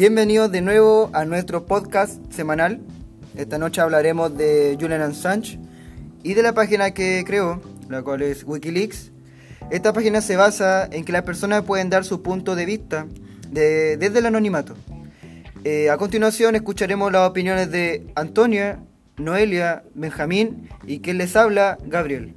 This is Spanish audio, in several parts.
Bienvenidos de nuevo a nuestro podcast semanal. Esta noche hablaremos de Julian Assange y de la página que creó, la cual es Wikileaks. Esta página se basa en que las personas pueden dar su punto de vista desde el anonimato. Eh, a continuación escucharemos las opiniones de Antonia, Noelia, Benjamín y quien les habla, Gabriel.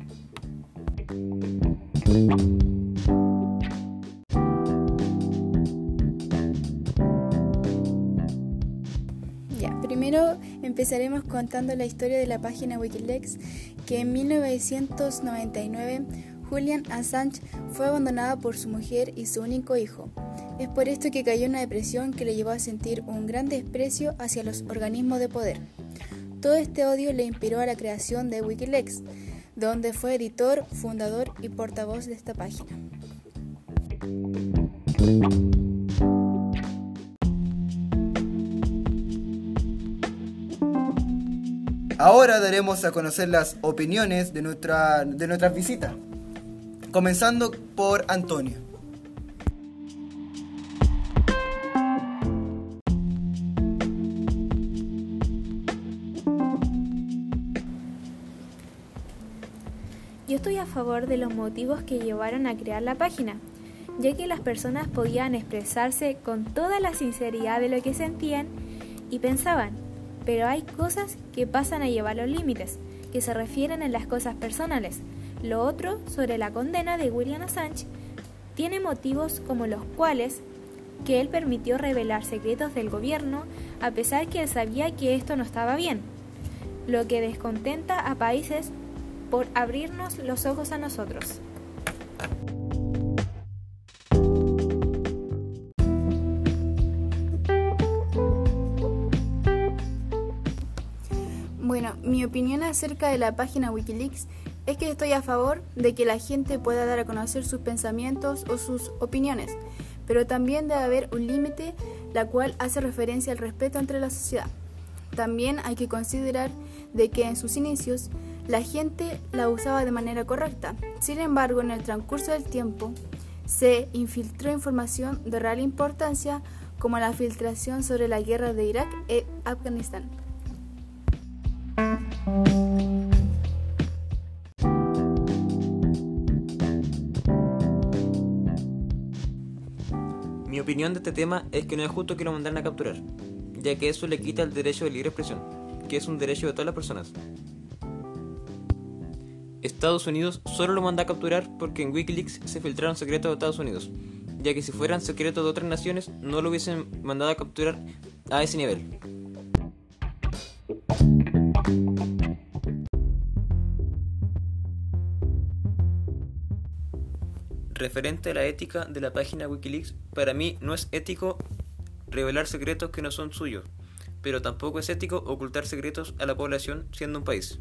Empezaremos contando la historia de la página Wikileaks, que en 1999 Julian Assange fue abandonado por su mujer y su único hijo. Es por esto que cayó en una depresión que le llevó a sentir un gran desprecio hacia los organismos de poder. Todo este odio le inspiró a la creación de Wikileaks, donde fue editor, fundador y portavoz de esta página. Ahora daremos a conocer las opiniones de, nuestra, de nuestras visitas, comenzando por Antonio. Yo estoy a favor de los motivos que llevaron a crear la página, ya que las personas podían expresarse con toda la sinceridad de lo que sentían y pensaban, pero hay cosas que pasan a llevar los límites, que se refieren a las cosas personales. Lo otro, sobre la condena de William Assange, tiene motivos como los cuales que él permitió revelar secretos del gobierno a pesar que él sabía que esto no estaba bien, lo que descontenta a países por abrirnos los ojos a nosotros. Bueno, mi opinión acerca de la página Wikileaks es que estoy a favor de que la gente pueda dar a conocer sus pensamientos o sus opiniones, pero también debe haber un límite la cual hace referencia al respeto entre la sociedad. También hay que considerar de que en sus inicios la gente la usaba de manera correcta. Sin embargo, en el transcurso del tiempo se infiltró información de real importancia como la filtración sobre la guerra de Irak e Afganistán. Mi opinión de este tema es que no es justo que lo mandaran a capturar, ya que eso le quita el derecho de libre expresión, que es un derecho de todas las personas. Estados Unidos solo lo manda a capturar porque en Wikileaks se filtraron secretos de Estados Unidos, ya que si fueran secretos de otras naciones no lo hubiesen mandado a capturar a ese nivel. Referente a la ética de la página Wikileaks, para mí no es ético revelar secretos que no son suyos, pero tampoco es ético ocultar secretos a la población siendo un país.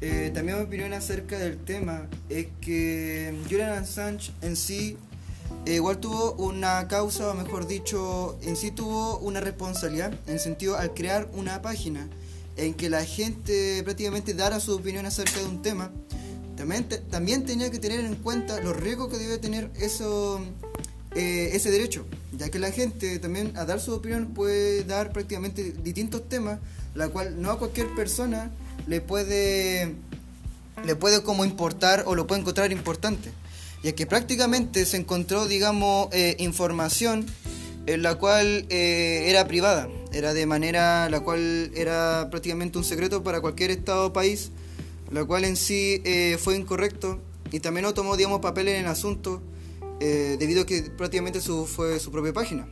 Eh, también mi opinión acerca del tema es que Julian Assange en sí eh, igual tuvo una causa, o mejor dicho, en sí tuvo una responsabilidad, en el sentido al crear una página en que la gente prácticamente dara su opinión acerca de un tema, también, también tenía que tener en cuenta los riesgos que debe tener eso, eh, ese derecho, ya que la gente también a dar su opinión puede dar prácticamente distintos temas, la cual no a cualquier persona le puede, le puede como importar o lo puede encontrar importante ya que prácticamente se encontró, digamos, eh, información en la cual eh, era privada, era de manera la cual era prácticamente un secreto para cualquier estado o país, la cual en sí eh, fue incorrecto y también no tomó, digamos, papel en el asunto debido a que prácticamente su, fue su propia página.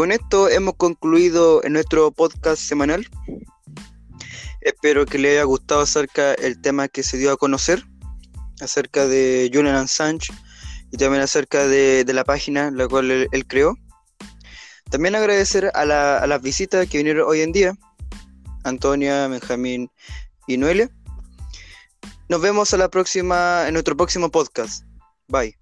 Con esto hemos concluido nuestro podcast semanal. Espero que le haya gustado acerca del tema que se dio a conocer, acerca de Julian Assange y también acerca de, la página la cual él, creó. También agradecer a, las visitas que vinieron hoy en día, Antonia, Benjamín y Noelia. Nos vemos a la próxima, en nuestro próximo podcast. Bye.